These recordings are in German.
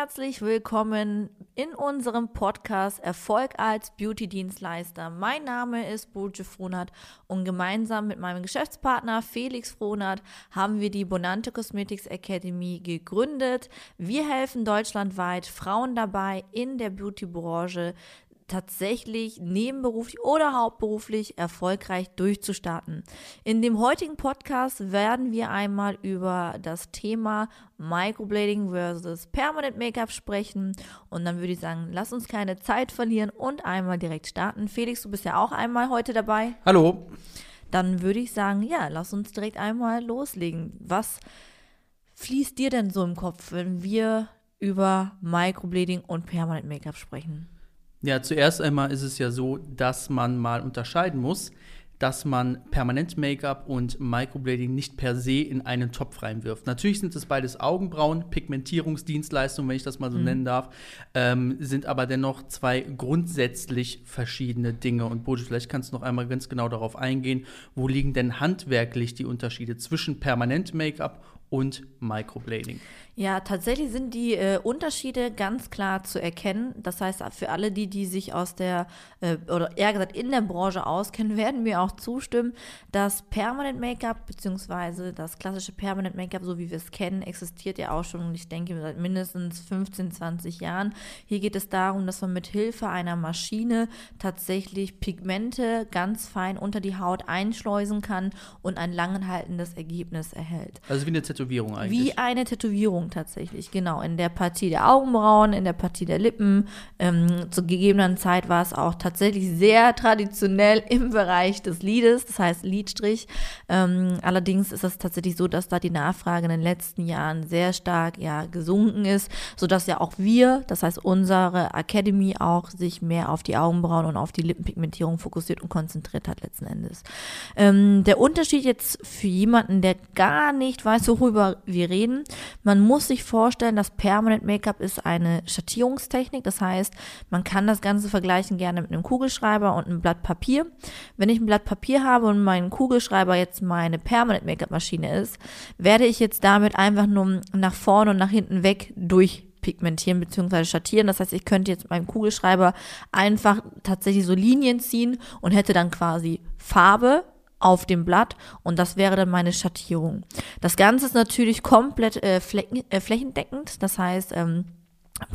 Herzlich willkommen in unserem Podcast Erfolg als Beauty-Dienstleister. Mein Name ist Boje Frohnert und gemeinsam mit meinem Geschäftspartner Felix Frohnert haben wir die Bonante Cosmetics Academy gegründet. Wir helfen deutschlandweit Frauen dabei, in der Beauty-Branche tatsächlich nebenberuflich oder hauptberuflich erfolgreich durchzustarten. In dem heutigen Podcast werden wir einmal über das Thema Microblading versus Permanent Make-up sprechen und dann würde ich sagen, lass uns keine Zeit verlieren und einmal direkt starten. Felix, du bist ja auch einmal heute dabei. Hallo. Dann würde ich sagen, ja, lass uns direkt einmal loslegen. Was fließt dir denn so im Kopf, wenn wir über Microblading und Permanent Make-up sprechen? Ja, zuerst einmal ist es ja so, dass man mal unterscheiden muss, dass man permanent Make-up und Microblading nicht per se in einen Topf reinwirft. Natürlich sind es beides Augenbrauen, Pigmentierungsdienstleistungen, wenn ich das mal so mhm. nennen darf, ähm, sind aber dennoch zwei grundsätzlich verschiedene Dinge. Und Bojo, vielleicht kannst du noch einmal ganz genau darauf eingehen, wo liegen denn handwerklich die Unterschiede zwischen permanent Make-up und Microblading? Ja, tatsächlich sind die äh, Unterschiede ganz klar zu erkennen. Das heißt, für alle die, die sich aus der, äh, oder eher gesagt in der Branche auskennen, werden mir auch zustimmen, dass Permanent Make-up, beziehungsweise das klassische Permanent Make-up, so wie wir es kennen, existiert ja auch schon, ich denke, seit mindestens 15, 20 Jahren. Hier geht es darum, dass man mit Hilfe einer Maschine tatsächlich Pigmente ganz fein unter die Haut einschleusen kann und ein langanhaltendes Ergebnis erhält. Also wie eine Tätowierung eigentlich. Wie eine Tätowierung tatsächlich, genau. In der Partie der Augenbrauen, in der Partie der Lippen. Ähm, zu gegebener Zeit war es auch tatsächlich sehr traditionell im Bereich des Liedes, das heißt Liedstrich. Ähm, allerdings ist es tatsächlich so, dass da die Nachfrage in den letzten Jahren sehr stark ja, gesunken ist, sodass ja auch wir, das heißt unsere Academy auch sich mehr auf die Augenbrauen und auf die Lippenpigmentierung fokussiert und konzentriert hat letzten Endes. Ähm, der Unterschied jetzt für jemanden, der gar nicht weiß, worüber wir reden, man muss sich vorstellen, dass Permanent Make-up ist eine Schattierungstechnik. Das heißt, man kann das Ganze vergleichen gerne mit einem Kugelschreiber und einem Blatt Papier. Wenn ich ein Blatt Papier habe und mein Kugelschreiber jetzt meine Permanent Make-up Maschine ist, werde ich jetzt damit einfach nur nach vorne und nach hinten weg durch pigmentieren bzw. schattieren. Das heißt, ich könnte jetzt mit meinem Kugelschreiber einfach tatsächlich so Linien ziehen und hätte dann quasi Farbe auf dem Blatt und das wäre dann meine Schattierung. Das Ganze ist natürlich komplett äh, flächen, äh, flächendeckend, das heißt, ähm,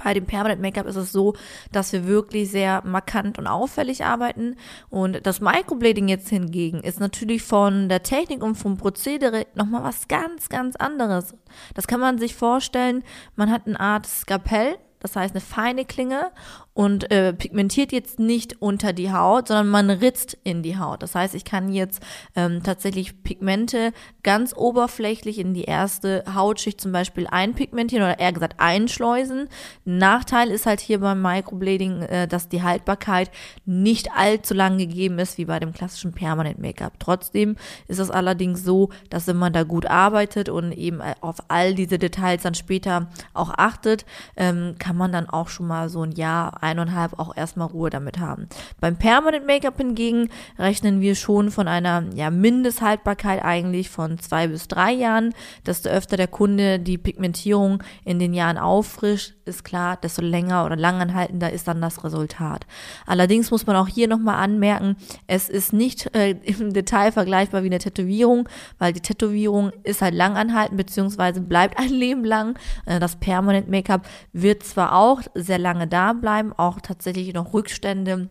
bei dem Permanent Make-up ist es so, dass wir wirklich sehr markant und auffällig arbeiten. Und das Microblading jetzt hingegen ist natürlich von der Technik und vom Prozedere nochmal was ganz, ganz anderes. Das kann man sich vorstellen, man hat eine Art Skapell, das heißt eine feine Klinge und äh, pigmentiert jetzt nicht unter die Haut, sondern man ritzt in die Haut. Das heißt, ich kann jetzt ähm, tatsächlich Pigmente ganz oberflächlich in die erste Hautschicht zum Beispiel einpigmentieren oder eher gesagt einschleusen. Nachteil ist halt hier beim Microblading, äh, dass die Haltbarkeit nicht allzu lang gegeben ist wie bei dem klassischen Permanent Make-up. Trotzdem ist es allerdings so, dass wenn man da gut arbeitet und eben äh, auf all diese Details dann später auch achtet, ähm, kann man dann auch schon mal so ein Jahr eineinhalb auch erstmal Ruhe damit haben. Beim Permanent Make-up hingegen rechnen wir schon von einer ja, Mindesthaltbarkeit eigentlich von zwei bis drei Jahren. Desto öfter der Kunde die Pigmentierung in den Jahren auffrischt, ist klar, desto länger oder langanhaltender ist dann das Resultat. Allerdings muss man auch hier nochmal anmerken, es ist nicht äh, im Detail vergleichbar wie eine Tätowierung, weil die Tätowierung ist halt langanhaltend beziehungsweise bleibt ein Leben lang. Äh, das Permanent Make-up wird zwar auch sehr lange da bleiben, auch tatsächlich noch Rückstände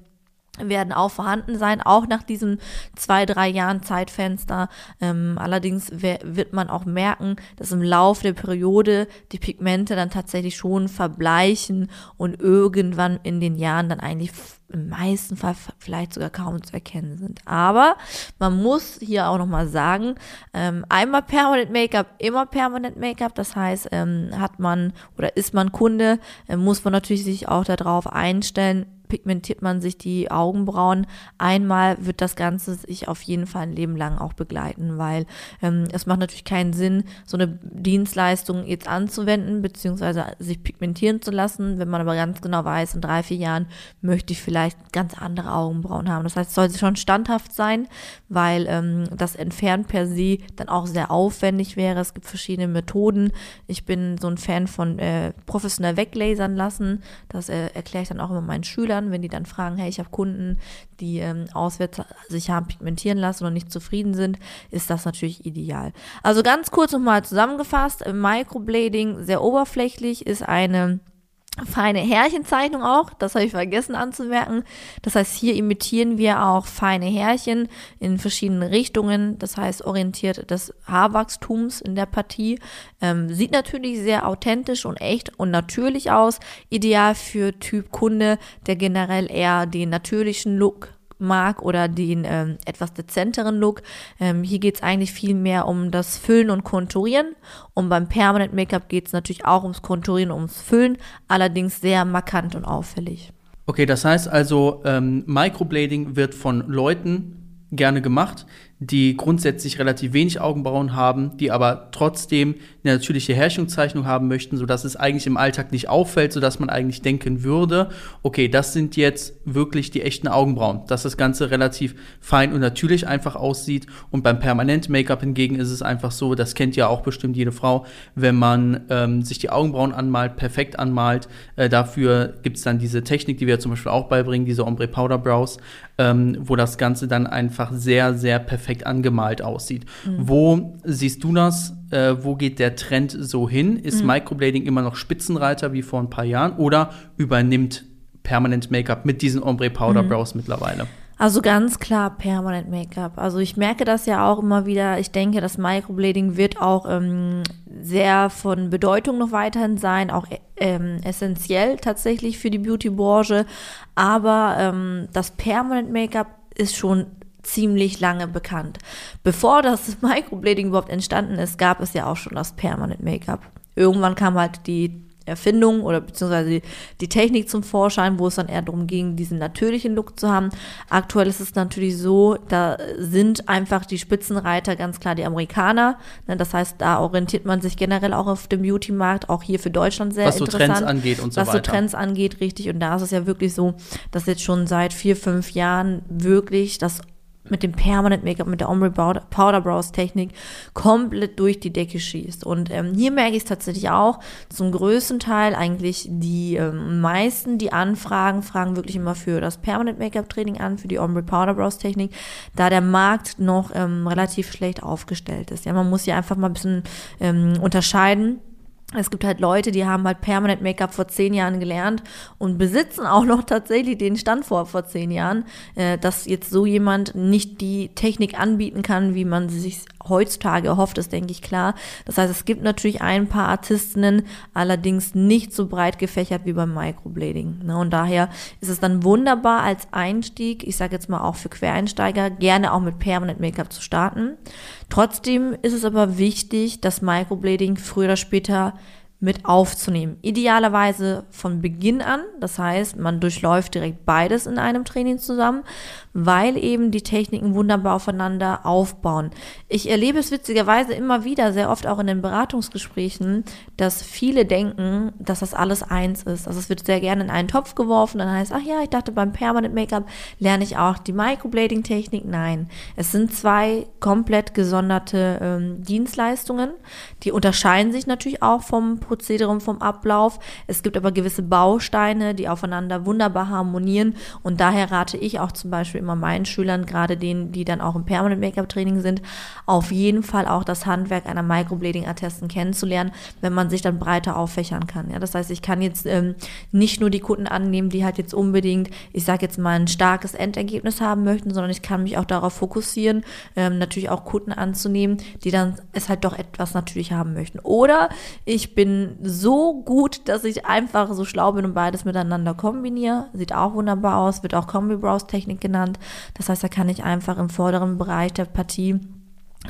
werden auch vorhanden sein, auch nach diesem zwei, drei Jahren Zeitfenster. Ähm, allerdings wird man auch merken, dass im Laufe der Periode die Pigmente dann tatsächlich schon verbleichen und irgendwann in den Jahren dann eigentlich im meisten Fall vielleicht sogar kaum zu erkennen sind. Aber man muss hier auch nochmal sagen, ähm, einmal Permanent Make-up, immer Permanent Make-up. Das heißt, ähm, hat man oder ist man Kunde, äh, muss man natürlich sich auch darauf einstellen, pigmentiert man sich die Augenbrauen einmal, wird das Ganze sich auf jeden Fall ein Leben lang auch begleiten, weil ähm, es macht natürlich keinen Sinn, so eine Dienstleistung jetzt anzuwenden, beziehungsweise sich pigmentieren zu lassen, wenn man aber ganz genau weiß, in drei, vier Jahren möchte ich vielleicht ganz andere Augenbrauen haben. Das heißt, es sollte schon standhaft sein, weil ähm, das Entfernen per se dann auch sehr aufwendig wäre. Es gibt verschiedene Methoden. Ich bin so ein Fan von äh, professionell weglasern lassen. Das äh, erkläre ich dann auch immer meinen Schülern Schülern, wenn die dann fragen, hey, ich habe Kunden, die ähm, auswärts sich haben pigmentieren lassen und nicht zufrieden sind, ist das natürlich ideal. Also ganz kurz nochmal zusammengefasst, Microblading sehr oberflächlich ist eine feine Härchenzeichnung auch, das habe ich vergessen anzumerken. Das heißt, hier imitieren wir auch feine Härchen in verschiedenen Richtungen, das heißt orientiert des Haarwachstums in der Partie. Ähm, sieht natürlich sehr authentisch und echt und natürlich aus. Ideal für Typ Kunde, der generell eher den natürlichen Look mag oder den ähm, etwas dezenteren Look. Ähm, hier geht es eigentlich viel mehr um das Füllen und Konturieren. Und beim Permanent Make-up geht es natürlich auch ums Konturieren, ums Füllen, allerdings sehr markant und auffällig. Okay, das heißt also, ähm, Microblading wird von Leuten gerne gemacht, die grundsätzlich relativ wenig Augenbrauen haben, die aber trotzdem eine natürliche Herrschungszeichnung haben möchten, sodass es eigentlich im Alltag nicht auffällt, sodass man eigentlich denken würde, okay, das sind jetzt wirklich die echten Augenbrauen, dass das Ganze relativ fein und natürlich einfach aussieht. Und beim Permanent-Make-up hingegen ist es einfach so, das kennt ja auch bestimmt jede Frau, wenn man ähm, sich die Augenbrauen anmalt, perfekt anmalt, äh, dafür gibt es dann diese Technik, die wir zum Beispiel auch beibringen, diese Ombre Powder Brows, ähm, wo das Ganze dann einfach sehr, sehr perfekt angemalt aussieht. Mhm. Wo siehst du das? Äh, wo geht der Trend so hin? Ist mhm. Microblading immer noch Spitzenreiter wie vor ein paar Jahren oder übernimmt Permanent Make-up mit diesen Ombre Powder mhm. Brows mittlerweile? Also ganz klar Permanent Make-up. Also ich merke das ja auch immer wieder. Ich denke, das Microblading wird auch ähm, sehr von Bedeutung noch weiterhin sein, auch ähm, essentiell tatsächlich für die Beauty-Branche. Aber ähm, das Permanent Make-up ist schon ziemlich lange bekannt. Bevor das Microblading überhaupt entstanden ist, gab es ja auch schon das Permanent Make-up. Irgendwann kam halt die Erfindung oder beziehungsweise die, Technik zum Vorschein, wo es dann eher darum ging, diesen natürlichen Look zu haben. Aktuell ist es natürlich so, da sind einfach die Spitzenreiter ganz klar die Amerikaner. Ne, das heißt, da orientiert man sich generell auch auf dem Beauty-Markt, auch hier für Deutschland sehr Was interessant. Was so Trends angeht und so was weiter. Was so Trends angeht, richtig. Und da ist es ja wirklich so, dass jetzt schon seit vier, fünf Jahren wirklich das mit dem Permanent Make-up, mit der Ombre Powder Brows Technik komplett durch die Decke schießt. Und ähm, hier merke ich es tatsächlich auch, zum größten Teil eigentlich die ähm, meisten, die anfragen, fragen wirklich immer für das Permanent Make-up Training an, für die Ombre Powder Brows Technik, da der Markt noch ähm, relativ schlecht aufgestellt ist. Ja, man muss hier einfach mal ein bisschen ähm, unterscheiden es gibt halt Leute, die haben halt Permanent Make-up vor zehn Jahren gelernt und besitzen auch noch tatsächlich den Stand vor vor zehn Jahren, äh, dass jetzt so jemand nicht die Technik anbieten kann, wie man sie sich heutzutage erhofft, ist denke ich klar. Das heißt, es gibt natürlich ein paar Artistinnen, allerdings nicht so breit gefächert wie beim Microblading. Ne? Und daher ist es dann wunderbar als Einstieg, ich sage jetzt mal auch für Quereinsteiger, gerne auch mit Permanent Make-up zu starten. Trotzdem ist es aber wichtig, dass Microblading früher oder später mit aufzunehmen. Idealerweise von Beginn an, das heißt, man durchläuft direkt beides in einem Training zusammen, weil eben die Techniken wunderbar aufeinander aufbauen. Ich erlebe es witzigerweise immer wieder, sehr oft auch in den Beratungsgesprächen, dass viele denken, dass das alles eins ist. Also es wird sehr gerne in einen Topf geworfen, dann heißt, ach ja, ich dachte beim Permanent Make-up lerne ich auch die Microblading-Technik. Nein, es sind zwei komplett gesonderte ähm, Dienstleistungen, die unterscheiden sich natürlich auch vom Produkt Prozedere vom Ablauf. Es gibt aber gewisse Bausteine, die aufeinander wunderbar harmonieren und daher rate ich auch zum Beispiel immer meinen Schülern, gerade denen, die dann auch im Permanent Make-up Training sind, auf jeden Fall auch das Handwerk einer Microblading-Attesten kennenzulernen, wenn man sich dann breiter auffächern kann. Ja, das heißt, ich kann jetzt ähm, nicht nur die Kunden annehmen, die halt jetzt unbedingt, ich sage jetzt mal, ein starkes Endergebnis haben möchten, sondern ich kann mich auch darauf fokussieren, ähm, natürlich auch Kunden anzunehmen, die dann es halt doch etwas natürlich haben möchten. Oder ich bin so gut, dass ich einfach so schlau bin und beides miteinander kombiniere. Sieht auch wunderbar aus, wird auch Kombi-Browse-Technik genannt. Das heißt, da kann ich einfach im vorderen Bereich der Partie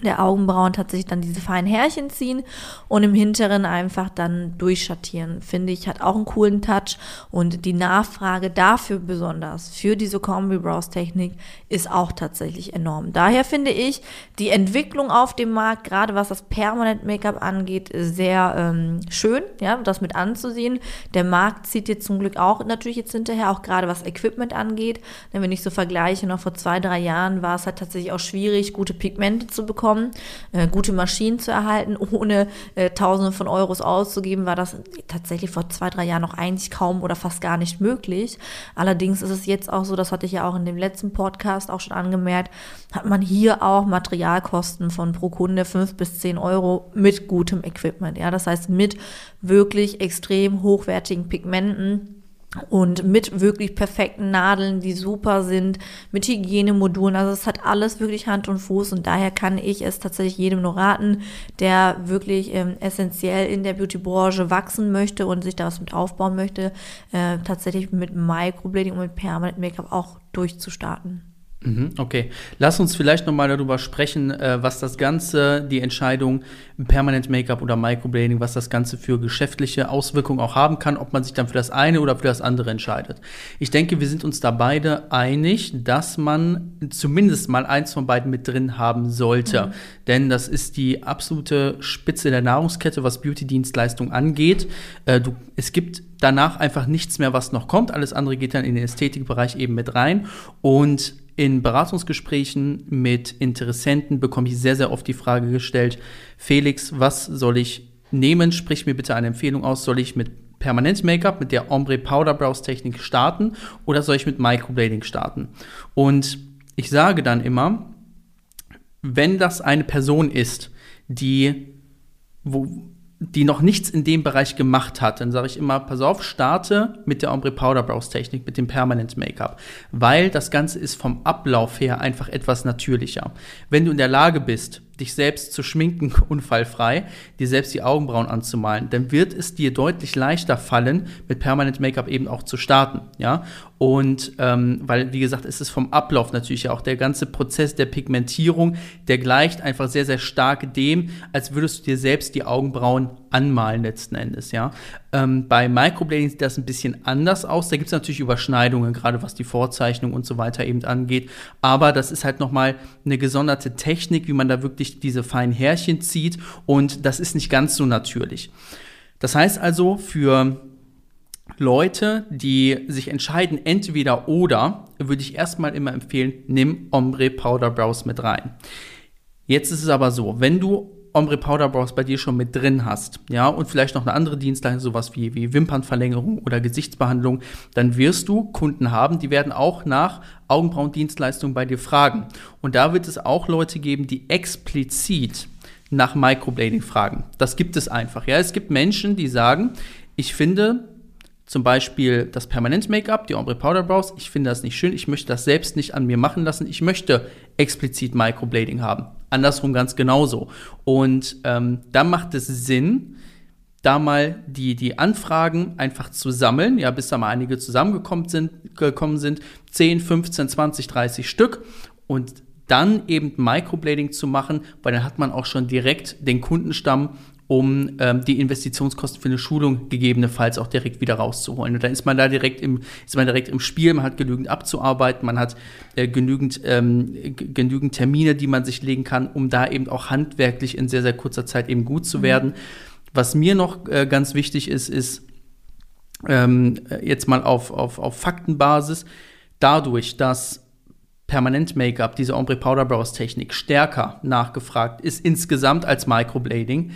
der Augenbrauen tatsächlich dann diese feinen Härchen ziehen und im hinteren einfach dann durchschattieren. Finde ich, hat auch einen coolen Touch und die Nachfrage dafür besonders, für diese Kombi-Brows-Technik, ist auch tatsächlich enorm. Daher finde ich die Entwicklung auf dem Markt, gerade was das Permanent-Make-up angeht, sehr ähm, schön, ja, das mit anzusehen. Der Markt zieht jetzt zum Glück auch natürlich jetzt hinterher, auch gerade was Equipment angeht. Wenn ich so vergleiche, noch vor zwei, drei Jahren war es halt tatsächlich auch schwierig, gute Pigmente zu bekommen bekommen, äh, gute Maschinen zu erhalten, ohne äh, Tausende von Euros auszugeben, war das tatsächlich vor zwei, drei Jahren noch eigentlich kaum oder fast gar nicht möglich. Allerdings ist es jetzt auch so, das hatte ich ja auch in dem letzten Podcast auch schon angemerkt, hat man hier auch Materialkosten von pro Kunde fünf bis zehn Euro mit gutem Equipment. Ja, das heißt mit wirklich extrem hochwertigen Pigmenten und mit wirklich perfekten Nadeln, die super sind, mit Hygienemodulen. Also es hat alles wirklich Hand und Fuß und daher kann ich es tatsächlich jedem nur raten, der wirklich ähm, essentiell in der Beauty-Branche wachsen möchte und sich da was mit aufbauen möchte, äh, tatsächlich mit Microblading und mit Permanent Make-up auch durchzustarten. Mhm, okay, lass uns vielleicht nochmal darüber sprechen, äh, was das Ganze, die Entscheidung Permanent Make-up oder Microblading, was das Ganze für geschäftliche Auswirkungen auch haben kann, ob man sich dann für das eine oder für das andere entscheidet. Ich denke, wir sind uns da beide einig, dass man zumindest mal eins von beiden mit drin haben sollte. Mhm. Denn das ist die absolute Spitze der Nahrungskette, was Beauty-Dienstleistung angeht. Äh, du, es gibt danach einfach nichts mehr, was noch kommt. Alles andere geht dann in den Ästhetikbereich eben mit rein. Und in Beratungsgesprächen mit Interessenten bekomme ich sehr, sehr oft die Frage gestellt, Felix, was soll ich nehmen? Sprich mir bitte eine Empfehlung aus. Soll ich mit Permanent Make-up, mit der Ombre Powder Brows Technik starten oder soll ich mit Microblading starten? Und ich sage dann immer, wenn das eine Person ist, die, wo, die noch nichts in dem Bereich gemacht hat, dann sage ich immer, pass auf, starte mit der Ombre Powder Brows Technik, mit dem Permanent Make-up, weil das Ganze ist vom Ablauf her einfach etwas natürlicher. Wenn du in der Lage bist, dich selbst zu schminken, unfallfrei, dir selbst die Augenbrauen anzumalen, dann wird es dir deutlich leichter fallen, mit Permanent Make-up eben auch zu starten, ja. Und ähm, weil, wie gesagt, es ist vom Ablauf natürlich ja auch der ganze Prozess der Pigmentierung, der gleicht einfach sehr, sehr stark dem, als würdest du dir selbst die Augenbrauen anmalen letzten Endes, ja. Ähm, bei Microblading sieht das ein bisschen anders aus. Da gibt es natürlich Überschneidungen, gerade was die Vorzeichnung und so weiter eben angeht. Aber das ist halt nochmal eine gesonderte Technik, wie man da wirklich diese feinen Härchen zieht. Und das ist nicht ganz so natürlich. Das heißt also, für Leute, die sich entscheiden, entweder oder, würde ich erstmal immer empfehlen, nimm Ombre Powder Brows mit rein. Jetzt ist es aber so, wenn du Ombre Powder Brows bei dir schon mit drin hast, ja, und vielleicht noch eine andere Dienstleistung, sowas wie, wie Wimpernverlängerung oder Gesichtsbehandlung, dann wirst du Kunden haben, die werden auch nach Augenbrauendienstleistungen bei dir fragen. Und da wird es auch Leute geben, die explizit nach Microblading fragen. Das gibt es einfach, ja. Es gibt Menschen, die sagen, ich finde zum Beispiel das Permanent Make-up, die Ombre Powder Brows. Ich finde das nicht schön. Ich möchte das selbst nicht an mir machen lassen. Ich möchte explizit Microblading haben. Andersrum ganz genauso. Und ähm, da macht es Sinn, da mal die, die Anfragen einfach zu sammeln, ja, bis da mal einige zusammengekommen sind, gekommen sind, 10, 15, 20, 30 Stück und dann eben Microblading zu machen, weil dann hat man auch schon direkt den Kundenstamm um ähm, die Investitionskosten für eine Schulung gegebenenfalls auch direkt wieder rauszuholen. Und dann ist man da direkt im, ist man direkt im Spiel, man hat genügend abzuarbeiten, man hat äh, genügend, ähm, genügend Termine, die man sich legen kann, um da eben auch handwerklich in sehr, sehr kurzer Zeit eben gut zu mhm. werden. Was mir noch äh, ganz wichtig ist, ist ähm, jetzt mal auf, auf, auf Faktenbasis, dadurch, dass Permanent Make-up, diese Ombre Powder Brows Technik, stärker nachgefragt ist insgesamt als Microblading,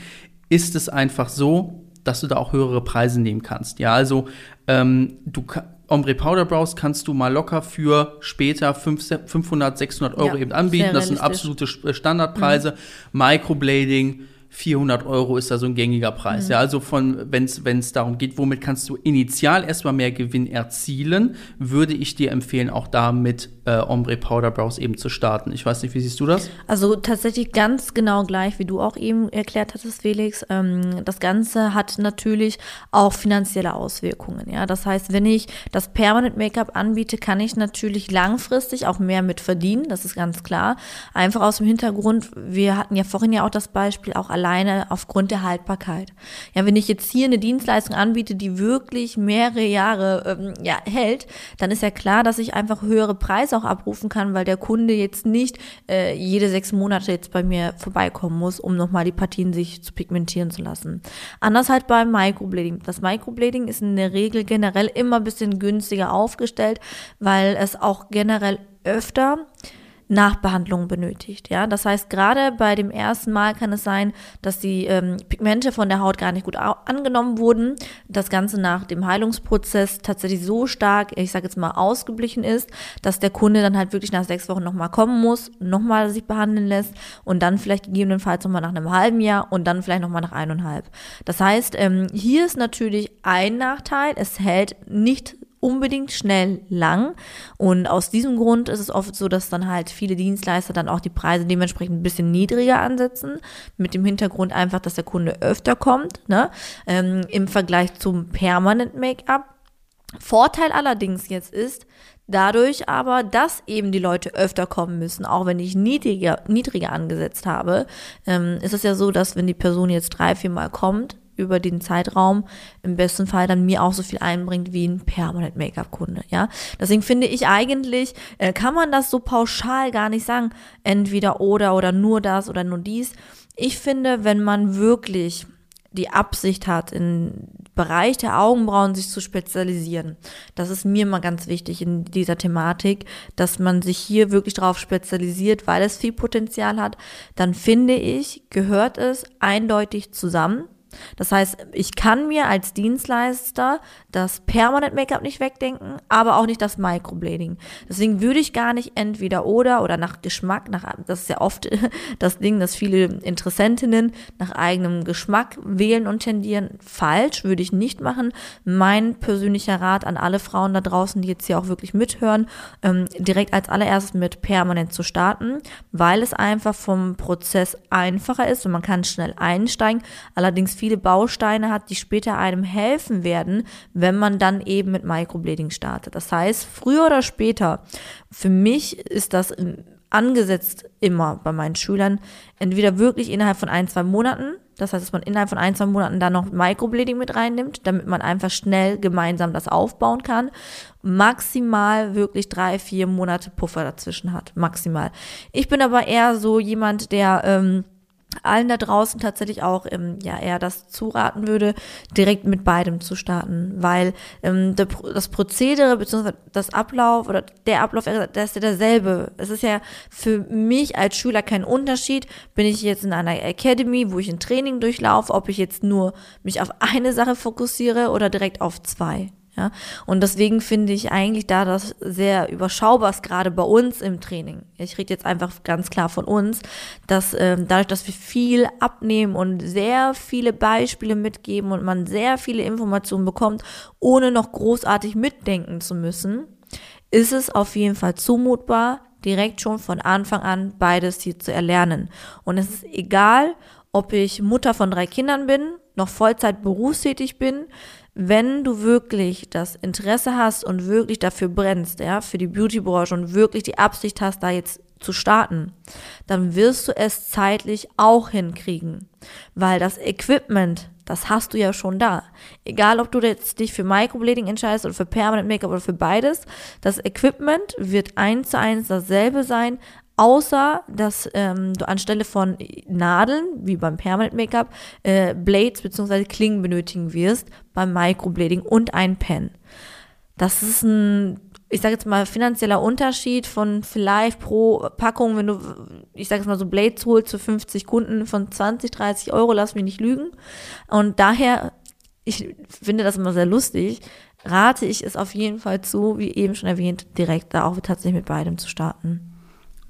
ist es einfach so, dass du da auch höhere Preise nehmen kannst. Ja, also ähm, du Ombre Powder Brows kannst du mal locker für später 500, 600 Euro ja, eben anbieten. Das sind absolute Standardpreise. Mhm. Microblading 400 Euro ist da so ein gängiger Preis. Mhm. Ja, also von, wenn es darum geht, womit kannst du initial erstmal mehr Gewinn erzielen, würde ich dir empfehlen, auch da mit äh, Ombre Powder Brows eben zu starten. Ich weiß nicht, wie siehst du das? Also tatsächlich ganz genau gleich, wie du auch eben erklärt hattest, Felix. Ähm, das Ganze hat natürlich auch finanzielle Auswirkungen. Ja, das heißt, wenn ich das Permanent Make-up anbiete, kann ich natürlich langfristig auch mehr mit verdienen. Das ist ganz klar. Einfach aus dem Hintergrund, wir hatten ja vorhin ja auch das Beispiel, auch alleine aufgrund der Haltbarkeit. Ja, wenn ich jetzt hier eine Dienstleistung anbiete, die wirklich mehrere Jahre ähm, ja, hält, dann ist ja klar, dass ich einfach höhere Preise auch abrufen kann, weil der Kunde jetzt nicht äh, jede sechs Monate jetzt bei mir vorbeikommen muss, um nochmal die Partien sich zu pigmentieren zu lassen. Anders halt beim Microblading. Das Microblading ist in der Regel generell immer ein bisschen günstiger aufgestellt, weil es auch generell öfter Nachbehandlung benötigt. Ja, das heißt, gerade bei dem ersten Mal kann es sein, dass die ähm, Pigmente von der Haut gar nicht gut angenommen wurden. Das Ganze nach dem Heilungsprozess tatsächlich so stark, ich sage jetzt mal, ausgeblichen ist, dass der Kunde dann halt wirklich nach sechs Wochen nochmal kommen muss, nochmal sich behandeln lässt und dann vielleicht gegebenenfalls nochmal nach einem halben Jahr und dann vielleicht nochmal nach eineinhalb. Das heißt, ähm, hier ist natürlich ein Nachteil, es hält nicht unbedingt schnell lang. Und aus diesem Grund ist es oft so, dass dann halt viele Dienstleister dann auch die Preise dementsprechend ein bisschen niedriger ansetzen, mit dem Hintergrund einfach, dass der Kunde öfter kommt, ne? Ähm, im Vergleich zum Permanent Make-up. Vorteil allerdings jetzt ist, dadurch aber, dass eben die Leute öfter kommen müssen, auch wenn ich niedriger, niedriger angesetzt habe, ähm, ist es ja so, dass wenn die Person jetzt drei, vier Mal kommt, über den Zeitraum im besten Fall dann mir auch so viel einbringt wie ein Permanent Make-up-Kunde, ja. Deswegen finde ich eigentlich, äh, kann man das so pauschal gar nicht sagen, entweder oder oder nur das oder nur dies. Ich finde, wenn man wirklich die Absicht hat, im Bereich der Augenbrauen sich zu spezialisieren. Das ist mir mal ganz wichtig in dieser Thematik, dass man sich hier wirklich darauf spezialisiert, weil es viel Potenzial hat. Dann finde ich, gehört es eindeutig zusammen. Das heißt, ich kann mir als Dienstleister das Permanent Make-up nicht wegdenken, aber auch nicht das Microblading. Deswegen würde ich gar nicht entweder oder oder nach Geschmack, nach, das ist ja oft das Ding, dass viele Interessentinnen nach eigenem Geschmack wählen und tendieren. Falsch, würde ich nicht machen. Mein persönlicher Rat an alle Frauen da draußen, die jetzt hier auch wirklich mithören, ähm, direkt als allererstes mit Permanent zu starten, weil es einfach vom Prozess einfacher ist und man kann schnell einsteigen. Allerdings viele Bausteine hat, die später einem helfen werden, wenn man dann eben mit Microblading startet. Das heißt, früher oder später, für mich ist das angesetzt immer bei meinen Schülern, entweder wirklich innerhalb von ein, zwei Monaten, das heißt, dass man innerhalb von ein, zwei Monaten dann noch Microblading mit reinnimmt, damit man einfach schnell gemeinsam das aufbauen kann. Maximal wirklich drei, vier Monate Puffer dazwischen hat. Maximal. Ich bin aber eher so jemand, der ähm, allen da draußen tatsächlich auch ähm, ja eher das zuraten würde, direkt mit beidem zu starten, weil ähm, der, das Prozedere bzw. das Ablauf oder der Ablauf, der ist ja derselbe. Es ist ja für mich als Schüler kein Unterschied, bin ich jetzt in einer Academy, wo ich ein Training durchlaufe, ob ich jetzt nur mich auf eine Sache fokussiere oder direkt auf zwei. Ja, und deswegen finde ich eigentlich da das sehr überschaubar gerade bei uns im Training. Ich rede jetzt einfach ganz klar von uns, dass ähm, dadurch, dass wir viel abnehmen und sehr viele Beispiele mitgeben und man sehr viele Informationen bekommt, ohne noch großartig mitdenken zu müssen, ist es auf jeden Fall zumutbar, direkt schon von Anfang an beides hier zu erlernen. Und es ist egal, ob ich Mutter von drei Kindern bin, noch Vollzeit berufstätig bin, wenn du wirklich das Interesse hast und wirklich dafür brennst, ja, für die Beautybranche und wirklich die Absicht hast, da jetzt zu starten, dann wirst du es zeitlich auch hinkriegen, weil das Equipment, das hast du ja schon da. Egal, ob du jetzt dich für Microblading entscheidest oder für Permanent Make-up oder für beides, das Equipment wird eins zu eins dasselbe sein, außer dass ähm, du anstelle von Nadeln, wie beim Permanent Make-up, äh, Blades bzw. Klingen benötigen wirst beim Microblading und ein Pen. Das ist ein, ich sage jetzt mal, finanzieller Unterschied von vielleicht pro Packung, wenn du, ich sage jetzt mal so Blades holst für 50 Kunden von 20, 30 Euro, lass mich nicht lügen. Und daher ich finde das immer sehr lustig, rate ich es auf jeden Fall zu, wie eben schon erwähnt, direkt da auch tatsächlich mit beidem zu starten.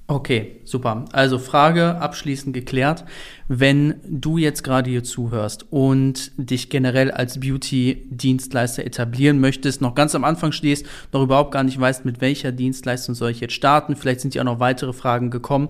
Okay, super. Also Frage abschließend geklärt. Wenn du jetzt gerade hier zuhörst und dich generell als Beauty-Dienstleister etablieren möchtest, noch ganz am Anfang stehst, noch überhaupt gar nicht weißt, mit welcher Dienstleistung soll ich jetzt starten, vielleicht sind dir auch noch weitere Fragen gekommen,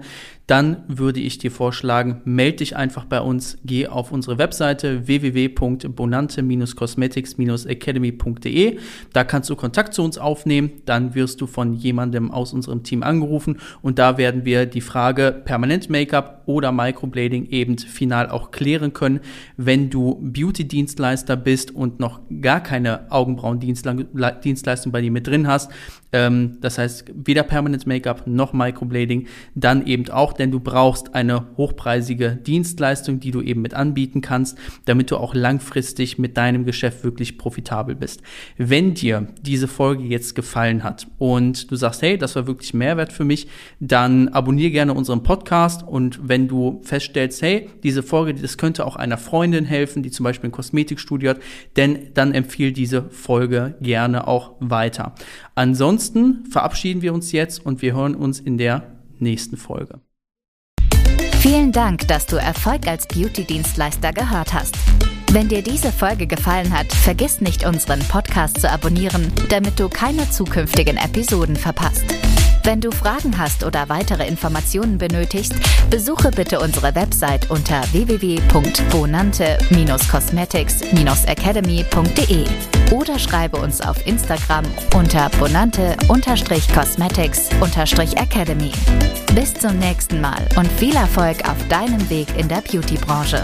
dann würde ich dir vorschlagen, melde dich einfach bei uns, geh auf unsere Webseite www.bonante-cosmetics-academy.de. Da kannst du Kontakt zu uns aufnehmen, dann wirst du von jemandem aus unserem Team angerufen und da werden wir die Frage Permanent Make-up oder Microblading eben final auch klären können. Wenn du Beauty-Dienstleister bist und noch gar keine Augenbrauen-Dienstleistung bei dir mit drin hast, ähm, das heißt weder Permanent Make-up noch Microblading, dann eben auch denn du brauchst eine hochpreisige Dienstleistung, die du eben mit anbieten kannst, damit du auch langfristig mit deinem Geschäft wirklich profitabel bist. Wenn dir diese Folge jetzt gefallen hat und du sagst, hey, das war wirklich Mehrwert für mich, dann abonniere gerne unseren Podcast und wenn du feststellst, hey, diese Folge, das könnte auch einer Freundin helfen, die zum Beispiel ein Kosmetikstudio hat, denn dann empfehle diese Folge gerne auch weiter. Ansonsten verabschieden wir uns jetzt und wir hören uns in der nächsten Folge. Vielen Dank, dass du Erfolg als Beauty-Dienstleister gehört hast. Wenn dir diese Folge gefallen hat, vergiss nicht, unseren Podcast zu abonnieren, damit du keine zukünftigen Episoden verpasst. Wenn du Fragen hast oder weitere Informationen benötigst, besuche bitte unsere Website unter www.bonante-cosmetics-academy.de oder schreibe uns auf Instagram unter bonante-cosmetics-academy. Bis zum nächsten Mal und viel Erfolg auf deinem Weg in der Beauty-Branche.